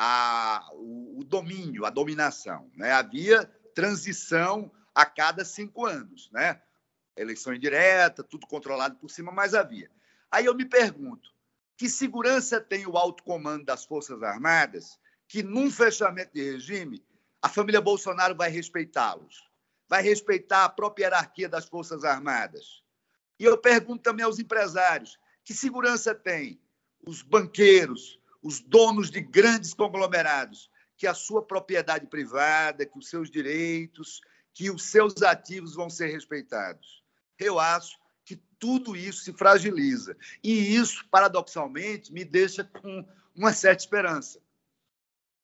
S4: a, o, o domínio, a dominação. Né? Havia transição a cada cinco anos, né? eleição indireta, tudo controlado por cima, mas havia. Aí eu me pergunto, que segurança tem o alto comando das Forças Armadas que, num fechamento de regime, a família Bolsonaro vai respeitá-los? Vai respeitar a própria hierarquia das Forças Armadas? E eu pergunto também aos empresários: que segurança tem os banqueiros, os donos de grandes conglomerados, que a sua propriedade privada, que os seus direitos, que os seus ativos vão ser respeitados? Eu acho tudo isso se fragiliza. E isso, paradoxalmente, me deixa com uma certa esperança.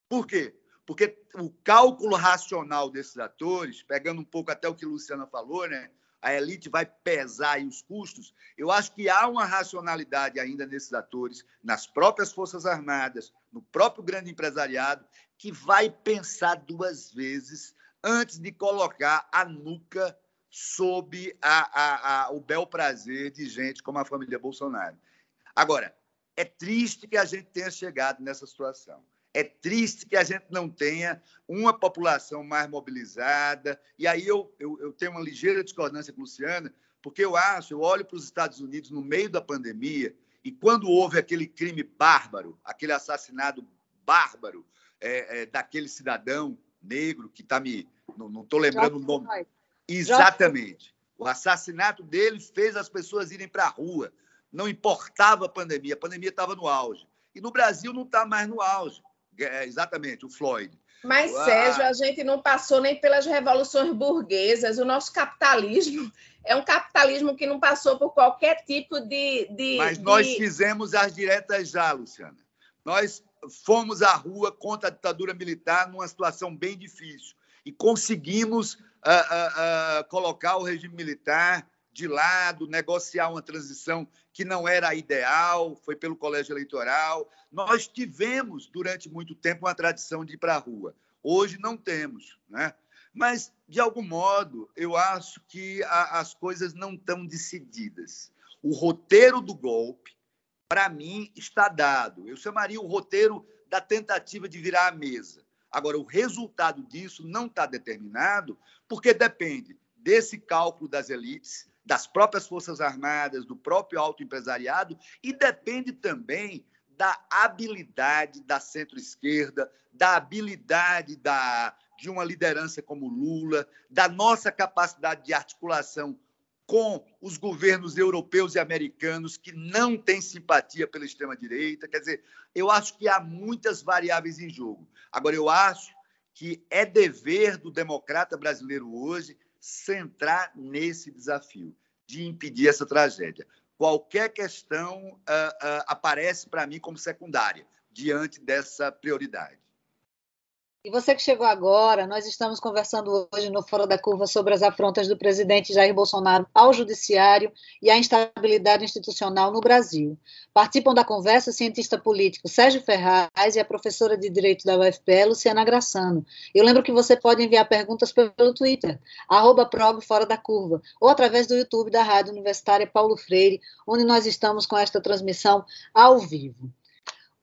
S4: Por quê? Porque o cálculo racional desses atores, pegando um pouco até o que Luciana falou, né? A elite vai pesar os custos, eu acho que há uma racionalidade ainda nesses atores, nas próprias Forças Armadas, no próprio grande empresariado, que vai pensar duas vezes antes de colocar a nuca sob a, a, a, o bel prazer de gente como a família Bolsonaro. Agora, é triste que a gente tenha chegado nessa situação. É triste que a gente não tenha uma população mais mobilizada. E aí eu, eu, eu tenho uma ligeira discordância com a Luciana, porque eu acho, eu olho para os Estados Unidos no meio da pandemia, e quando houve aquele crime bárbaro, aquele assassinato bárbaro é, é, daquele cidadão negro que está me. Não estou lembrando o nome. Exatamente. O assassinato dele fez as pessoas irem para a rua. Não importava a pandemia, a pandemia estava no auge. E no Brasil não está mais no auge. É, exatamente, o Floyd.
S3: Mas, ah, Sérgio, a gente não passou nem pelas revoluções burguesas. O nosso capitalismo é um capitalismo que não passou por qualquer tipo de. de
S4: Mas
S3: de...
S4: nós fizemos as diretas já, Luciana. Nós fomos à rua contra a ditadura militar numa situação bem difícil e conseguimos uh, uh, colocar o regime militar de lado, negociar uma transição que não era ideal, foi pelo colégio eleitoral. Nós tivemos, durante muito tempo, uma tradição de ir para a rua. Hoje não temos. Né? Mas, de algum modo, eu acho que a, as coisas não estão decididas. O roteiro do golpe, para mim, está dado. Eu chamaria o roteiro da tentativa de virar a mesa. Agora, o resultado disso não está determinado, porque depende desse cálculo das elites, das próprias Forças Armadas, do próprio autoempresariado, e depende também da habilidade da centro-esquerda, da habilidade da, de uma liderança como Lula, da nossa capacidade de articulação com os governos europeus e americanos que não têm simpatia pela extrema-direita. Quer dizer, eu acho que há muitas variáveis em jogo. Agora, eu acho que é dever do democrata brasileiro hoje centrar nesse desafio de impedir essa tragédia. Qualquer questão uh, uh, aparece para mim como secundária diante dessa prioridade.
S2: E você que chegou agora, nós estamos conversando hoje no Fora da Curva sobre as afrontas do presidente Jair Bolsonaro ao judiciário e a instabilidade institucional no Brasil. Participam da conversa o cientista político Sérgio Ferraz e a professora de Direito da UFPE, Luciana Graçano. Eu lembro que você pode enviar perguntas pelo Twitter, arroba Fora da Curva, ou através do YouTube da Rádio Universitária Paulo Freire, onde nós estamos com esta transmissão ao vivo.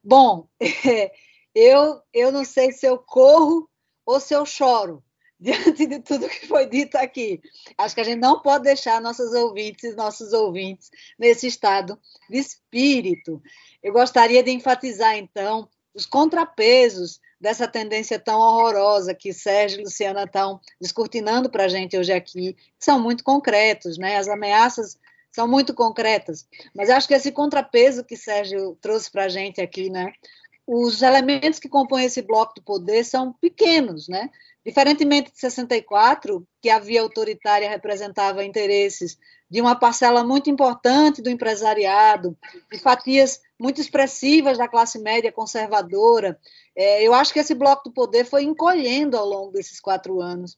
S2: Bom, eu, eu não sei se eu corro ou se eu choro diante de tudo que foi dito aqui. Acho que a gente não pode deixar nossos ouvintes, nossos ouvintes nesse estado de espírito. Eu gostaria de enfatizar, então, os contrapesos dessa tendência tão horrorosa que Sérgio e Luciana estão descortinando para a gente hoje aqui, que são muito concretos, né? As ameaças são muito concretas, mas acho que esse contrapeso que Sérgio trouxe para a gente aqui, né? Os elementos que compõem esse bloco do poder são pequenos, né? Diferentemente de 64, que a via autoritária representava interesses de uma parcela muito importante do empresariado, de fatias muito expressivas da classe média conservadora, é, eu acho que esse bloco do poder foi encolhendo ao longo desses quatro anos.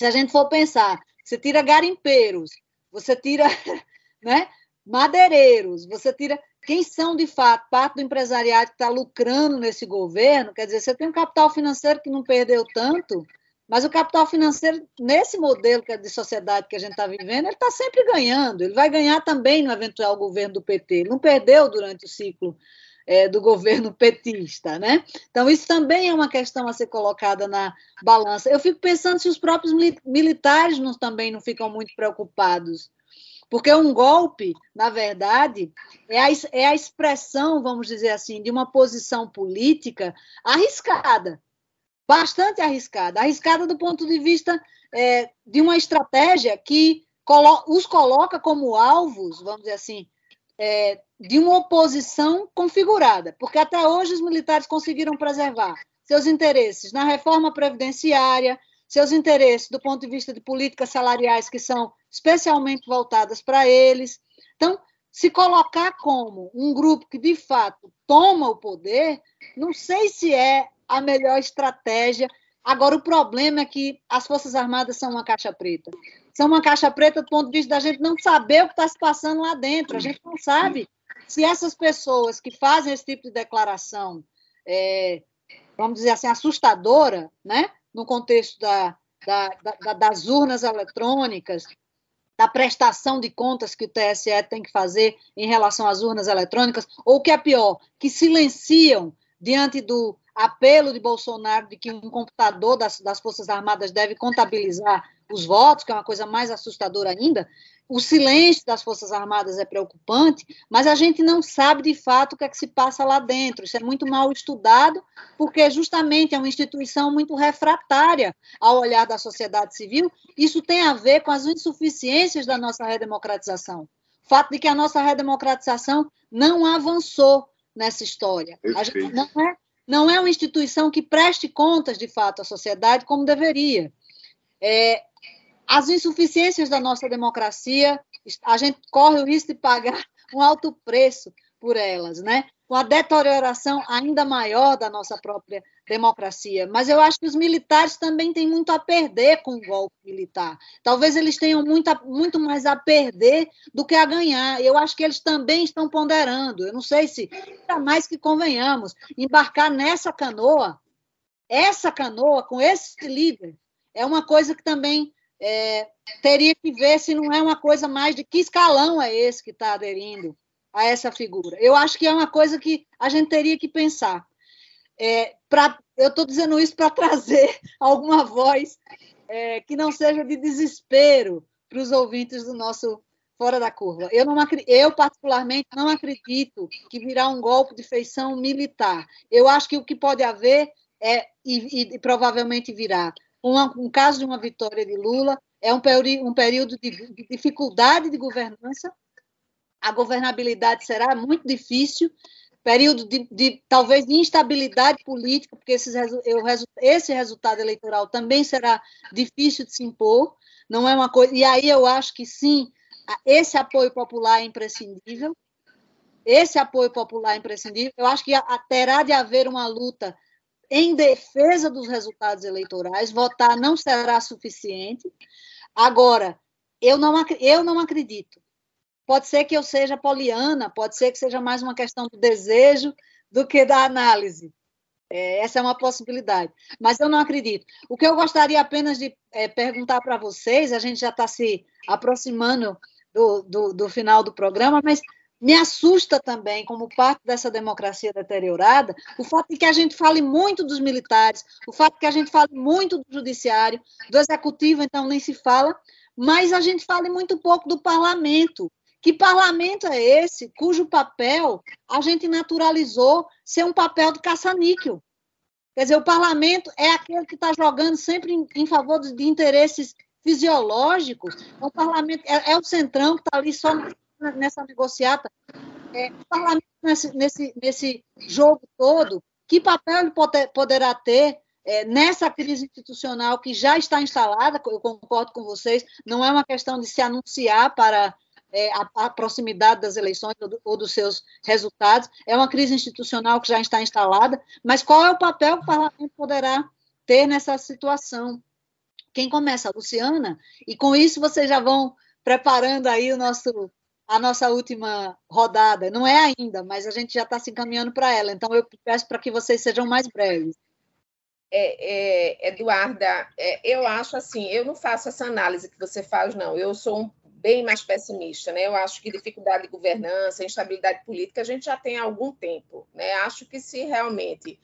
S2: Se a gente for pensar, você tira garimpeiros, você tira né, madeireiros, você tira quem são de fato parte do empresariado que está lucrando nesse governo, quer dizer, você tem um capital financeiro que não perdeu tanto, mas o capital financeiro, nesse modelo é de sociedade que a gente está vivendo, ele está sempre ganhando. Ele vai ganhar também no eventual governo do PT. Ele não perdeu durante o ciclo é, do governo petista, né? Então, isso também é uma questão a ser colocada na balança. Eu fico pensando se os próprios militares não, também não ficam muito preocupados porque um golpe, na verdade, é a, é a expressão, vamos dizer assim, de uma posição política arriscada, bastante arriscada. Arriscada do ponto de vista é, de uma estratégia que colo os coloca como alvos, vamos dizer assim, é, de uma oposição configurada, porque até hoje os militares conseguiram preservar seus interesses na reforma previdenciária, seus interesses do ponto de vista de políticas salariais que são especialmente voltadas para eles. Então, se colocar como um grupo que de fato toma o poder, não sei se é a melhor estratégia. Agora, o problema é que as Forças Armadas são uma caixa preta. São uma caixa preta do ponto de vista da gente não saber o que está se passando lá dentro. A gente não sabe se essas pessoas que fazem esse tipo de declaração, é, vamos dizer assim, assustadora, né? No contexto da, da, da, das urnas eletrônicas, da prestação de contas que o TSE tem que fazer em relação às urnas eletrônicas, ou que é pior, que silenciam diante do apelo de Bolsonaro de que um computador das, das Forças Armadas deve contabilizar os votos, que é uma coisa mais assustadora ainda, o silêncio das Forças Armadas é preocupante, mas a gente não sabe de fato o que é que se passa lá dentro. Isso é muito mal estudado, porque justamente é uma instituição muito refratária ao olhar da sociedade civil. Isso tem a ver com as insuficiências da nossa redemocratização. O fato de que a nossa redemocratização não avançou nessa história. A gente não é, não é uma instituição que preste contas, de fato, à sociedade como deveria. É, as insuficiências da nossa democracia, a gente corre o risco de pagar um alto preço por elas, né? Com a deterioração ainda maior da nossa própria democracia. Mas eu acho que os militares também têm muito a perder com o golpe militar. Talvez eles tenham muito, muito mais a perder do que a ganhar. Eu acho que eles também estão ponderando. Eu não sei se, ainda mais que convenhamos, embarcar nessa canoa, essa canoa com esse líder, é uma coisa que também é, teria que ver se não é uma coisa mais de que escalão é esse que está aderindo a essa figura. Eu acho que é uma coisa que a gente teria que pensar. É, pra, eu estou dizendo isso para trazer alguma voz é, que não seja de desespero para os ouvintes do nosso Fora da Curva. Eu, não, eu, particularmente, não acredito que virá um golpe de feição militar. Eu acho que o que pode haver é, e, e provavelmente virá, um caso de uma vitória de Lula, é um, peri um período de, de dificuldade de governança, a governabilidade será muito difícil, período de, de, talvez de instabilidade política, porque esses, esse resultado eleitoral também será difícil de se impor, não é uma coisa. E aí eu acho que sim, esse apoio popular é imprescindível. Esse apoio popular é imprescindível. Eu acho que terá de haver uma luta em defesa dos resultados eleitorais. Votar não será suficiente. Agora, eu não, eu não acredito Pode ser que eu seja poliana, pode ser que seja mais uma questão do desejo do que da análise. É, essa é uma possibilidade, mas eu não acredito. O que eu gostaria apenas de é, perguntar para vocês, a gente já está se aproximando do, do, do final do programa, mas me assusta também, como parte dessa democracia deteriorada, o fato de que a gente fale muito dos militares, o fato de que a gente fale muito do judiciário, do executivo, então nem se fala, mas a gente fale muito pouco do parlamento. Que parlamento é esse cujo papel a gente naturalizou ser um papel de caça-níquel? Quer dizer, o parlamento é aquele que está jogando sempre em, em favor de, de, interesses fisiológicos. O parlamento é, é o centrão que está ali só nessa negociata. É, o parlamento nesse, nesse, nesse jogo todo, que papel ele pode, poderá ter é, nessa crise institucional que já está instalada? Eu concordo com vocês, não é uma questão de se anunciar para é, a, a, proximidade das eleições ou, do, ou, dos seus resultados. É uma crise institucional que já está instalada, mas qual é o papel que o parlamento poderá ter nessa situação? Quem começa? A Luciana? E com isso vocês já vão preparando aí o nosso, a nossa última rodada. Não é ainda, mas a gente já está se encaminhando para ela. Então eu peço para que vocês sejam mais breves.
S3: É, é, Eduarda, é, eu acho assim, eu não faço essa análise que você faz, não. Eu sou um bem mais pessimista, né? Eu acho que dificuldade de governança, instabilidade política, a gente já tem há algum tempo, né? Acho que se realmente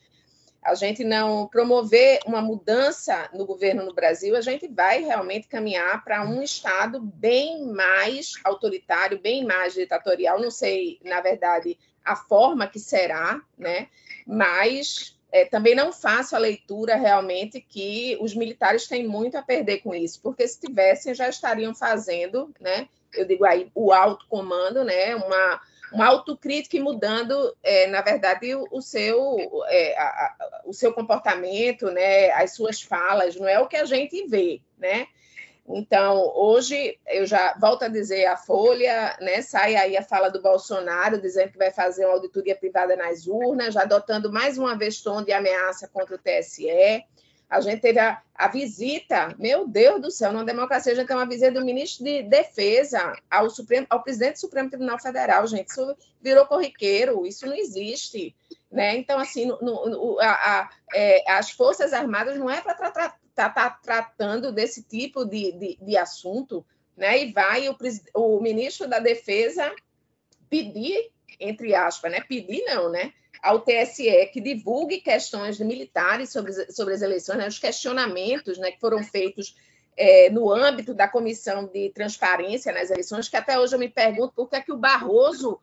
S3: a gente não promover uma mudança no governo no Brasil, a gente vai realmente caminhar para um Estado bem mais autoritário, bem mais ditatorial. Não sei, na verdade, a forma que será, né? Mas é, também não faço a leitura realmente que os militares têm muito a perder com isso, porque se tivessem, já estariam fazendo, né? Eu digo aí, o alto comando, né? Uma, uma autocrítica e mudando, é, na verdade, o, o seu, é, a, a, o seu comportamento, né? As suas falas, não é o que a gente vê, né? Então, hoje, eu já volto a dizer, a Folha, né, sai aí a fala do Bolsonaro, dizendo que vai fazer uma auditoria privada nas urnas, já adotando mais uma vez tom de ameaça contra o TSE. A gente teve a, a visita, meu Deus do céu, numa democracia a gente tem uma visita do ministro de Defesa ao, Supremo, ao presidente do Supremo Tribunal Federal, gente, isso virou corriqueiro, isso não existe. Né? Então, assim, no, no, a, a, é, as Forças Armadas não é para tratar está tá tratando desse tipo de, de, de, assunto, né? E vai o, o ministro da Defesa pedir, entre aspas, né? Pedir não, né? Ao TSE que divulgue questões militares sobre, sobre as eleições, né? os questionamentos né, que foram feitos é, no âmbito da comissão de transparência nas eleições, que até hoje eu me pergunto por que, é que o Barroso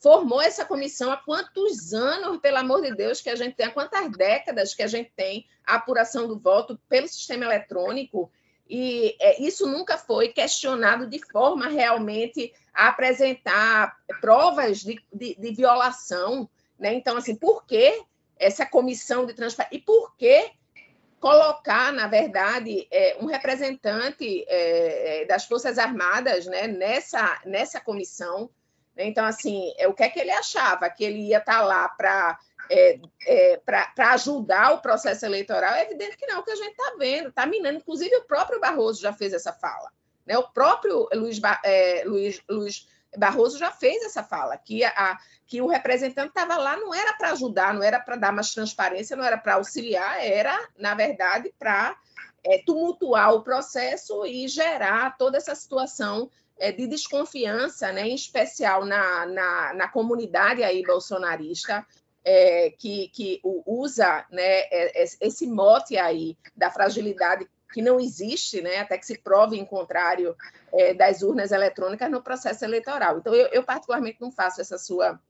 S3: formou essa comissão há quantos anos, pelo amor de Deus, que a gente tem, há quantas décadas que a gente tem a apuração do voto pelo sistema eletrônico, e é, isso nunca foi questionado de forma realmente a apresentar provas de, de, de violação. Né? Então, assim, por que essa comissão de transparência? E por que colocar, na verdade, é, um representante é, é das Forças Armadas né, nessa, nessa comissão? Então, assim, o que é que ele achava? Que ele ia estar tá lá para é, é, para ajudar o processo eleitoral? É evidente que não, o que a gente está vendo, está minando. Inclusive, o próprio Barroso já fez essa fala. Né? O próprio Luiz, é, Luiz, Luiz Barroso já fez essa fala, que, a, que o representante estava lá não era para ajudar, não era para dar mais transparência, não era para auxiliar, era, na verdade, para é, tumultuar o processo e gerar toda essa situação é, de desconfiança, né, em especial na, na, na comunidade aí bolsonarista, é, que, que usa né, é, esse mote aí da fragilidade que não existe, né, até que se prove em contrário é, das urnas eletrônicas no processo eleitoral. Então, eu, eu, particularmente não faço essa sua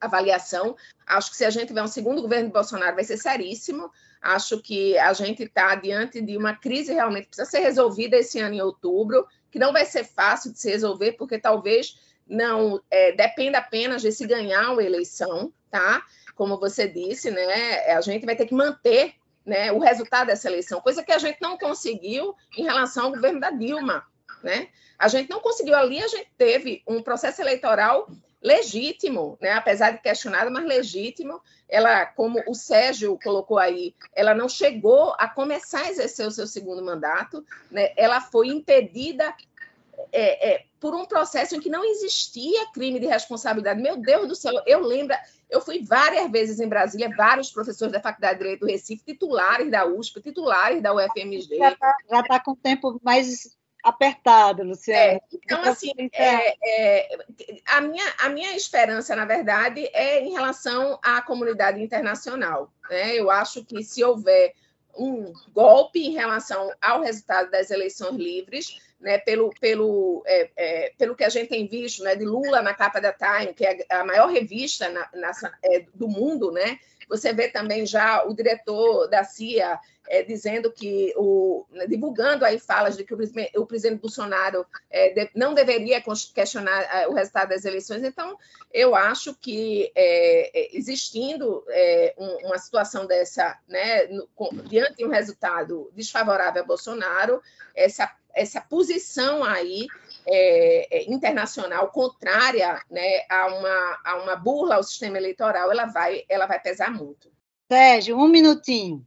S3: avaliação. Acho que se a gente tiver um segundo governo de Bolsonaro, vai ser seríssimo. Acho que a gente está diante de uma crise realmente que precisa ser resolvida esse ano em outubro, que não vai ser fácil de se resolver, porque talvez não é, dependa apenas de se ganhar uma eleição, tá? Como você disse, né? A gente vai ter que manter né, o resultado dessa eleição, coisa que a gente não conseguiu em relação ao governo da Dilma. Né? A gente não conseguiu ali, a gente teve um processo eleitoral legítimo, né? apesar de questionado, mas legítimo. Ela, como o Sérgio colocou aí, ela não chegou a começar a exercer o seu segundo mandato, né? ela foi impedida é, é, por um processo em que não existia crime de responsabilidade. Meu Deus do céu, eu lembro, eu fui várias vezes em Brasília, vários professores da Faculdade de Direito do Recife, titulares da USP, titulares da UFMG.
S2: Já está tá com o tempo mais apertado, Luciana.
S3: É, então, assim, é, é, a, minha, a minha esperança, na verdade, é em relação à comunidade internacional. Né? Eu acho que se houver um golpe em relação ao resultado das eleições livres, né, pelo, pelo, é, é, pelo que a gente tem visto né, de Lula na capa da Time, que é a maior revista na, na, é, do mundo, né, você vê também já o diretor da CIA é, dizendo que o né, divulgando aí falas de que o, o presidente Bolsonaro é, de, não deveria questionar é, o resultado das eleições. Então, eu acho que é, existindo um, uma situação dessa, né, no, com, diante de um resultado desfavorável a Bolsonaro, essa essa posição aí é, é, internacional contrária né, a, uma, a uma burla ao sistema eleitoral, ela vai, ela vai pesar muito.
S2: Sérgio, um minutinho.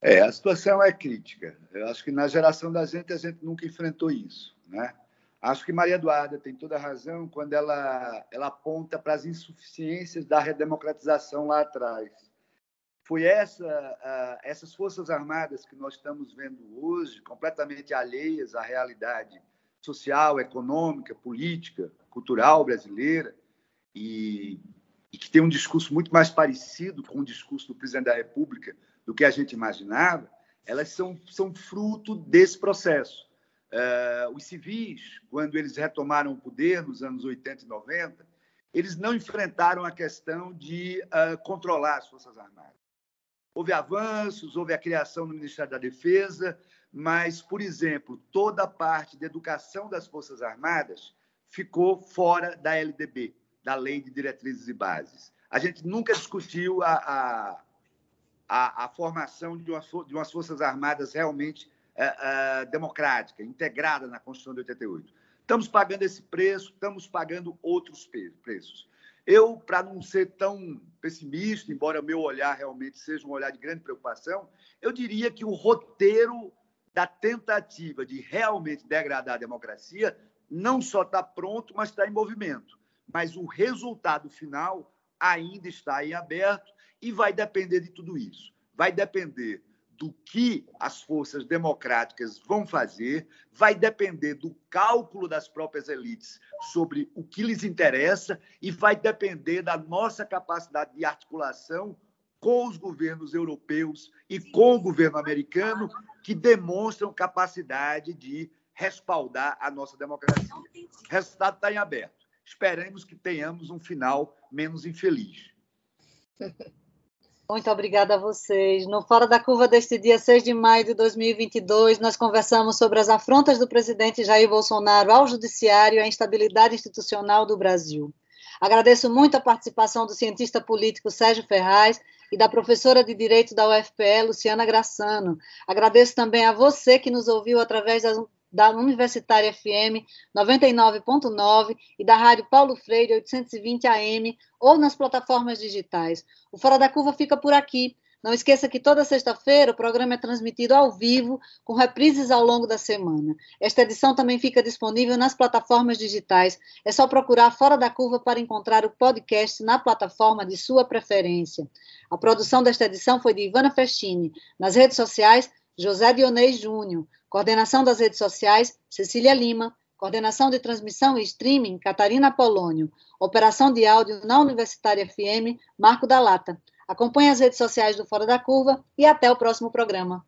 S4: É, a situação é crítica. Eu acho que na geração da gente, a gente nunca enfrentou isso. Né? Acho que Maria Eduarda tem toda a razão quando ela, ela aponta para as insuficiências da redemocratização lá atrás. Foi essa, essas Forças Armadas que nós estamos vendo hoje, completamente alheias à realidade social, econômica, política, cultural brasileira, e, e que tem um discurso muito mais parecido com o discurso do presidente da República do que a gente imaginava, elas são, são fruto desse processo. Uh, os civis, quando eles retomaram o poder nos anos 80 e 90, eles não enfrentaram a questão de uh, controlar as Forças Armadas. Houve avanços, houve a criação do Ministério da Defesa, mas, por exemplo, toda a parte de educação das Forças Armadas ficou fora da LDB, da Lei de Diretrizes e Bases. A gente nunca discutiu a, a, a, a formação de, uma, de, umas Forças Armadas realmente uh, uh, democrática, integrada na Constituição de 88. Estamos pagando esse preço, estamos pagando outros preços. Eu, para não ser tão pessimista, embora o meu olhar realmente seja um olhar de grande preocupação, eu diria que o roteiro da tentativa de realmente degradar a democracia não só está pronto, mas está em movimento. Mas o resultado final ainda está em aberto e vai depender de tudo isso. Vai depender do que as forças democráticas vão fazer, vai depender do cálculo das próprias elites sobre o que lhes interessa e vai depender da nossa capacidade de articulação com os governos europeus e com o governo americano, que demonstram capacidade de respaldar a nossa democracia. O resultado está em aberto. Esperemos que tenhamos um final menos infeliz.
S2: Muito obrigada a vocês. No Fora da Curva deste dia 6 de maio de 2022, nós conversamos sobre as afrontas do presidente Jair Bolsonaro ao judiciário e a instabilidade institucional do Brasil. Agradeço muito a participação do cientista político Sérgio Ferraz e da professora de Direito da UFPE, Luciana Graçano. Agradeço também a você que nos ouviu através das da Universitária FM 99.9 e da Rádio Paulo Freire 820 AM ou nas plataformas digitais. O Fora da Curva fica por aqui. Não esqueça que toda sexta-feira o programa é transmitido ao vivo, com reprises ao longo da semana. Esta edição também fica disponível nas plataformas digitais. É só procurar Fora da Curva para encontrar o podcast na plataforma de sua preferência. A produção desta edição foi de Ivana Festini. Nas redes sociais, José Dionês Júnior. Coordenação das redes sociais, Cecília Lima. Coordenação de transmissão e streaming, Catarina Polônio. Operação de áudio na Universitária FM, Marco da Lata. Acompanhe as redes sociais do Fora da Curva e até o próximo programa.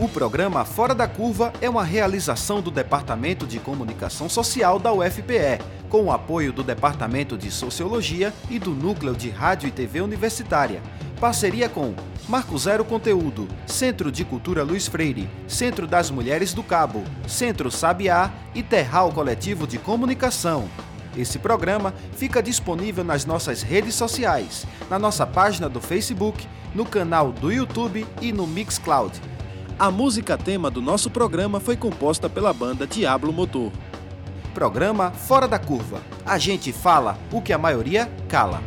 S1: O programa Fora da Curva é uma realização do Departamento de Comunicação Social da UFPE, com o apoio do Departamento de Sociologia e do Núcleo de Rádio e TV Universitária. Parceria com Marco Zero Conteúdo, Centro de Cultura Luiz Freire, Centro das Mulheres do Cabo, Centro Sabiá e Terral Coletivo de Comunicação. Esse programa fica disponível nas nossas redes sociais, na nossa página do Facebook, no canal do YouTube e no Mixcloud. A música tema do nosso programa foi composta pela banda Diablo Motor. Programa Fora da Curva. A gente fala o que a maioria cala.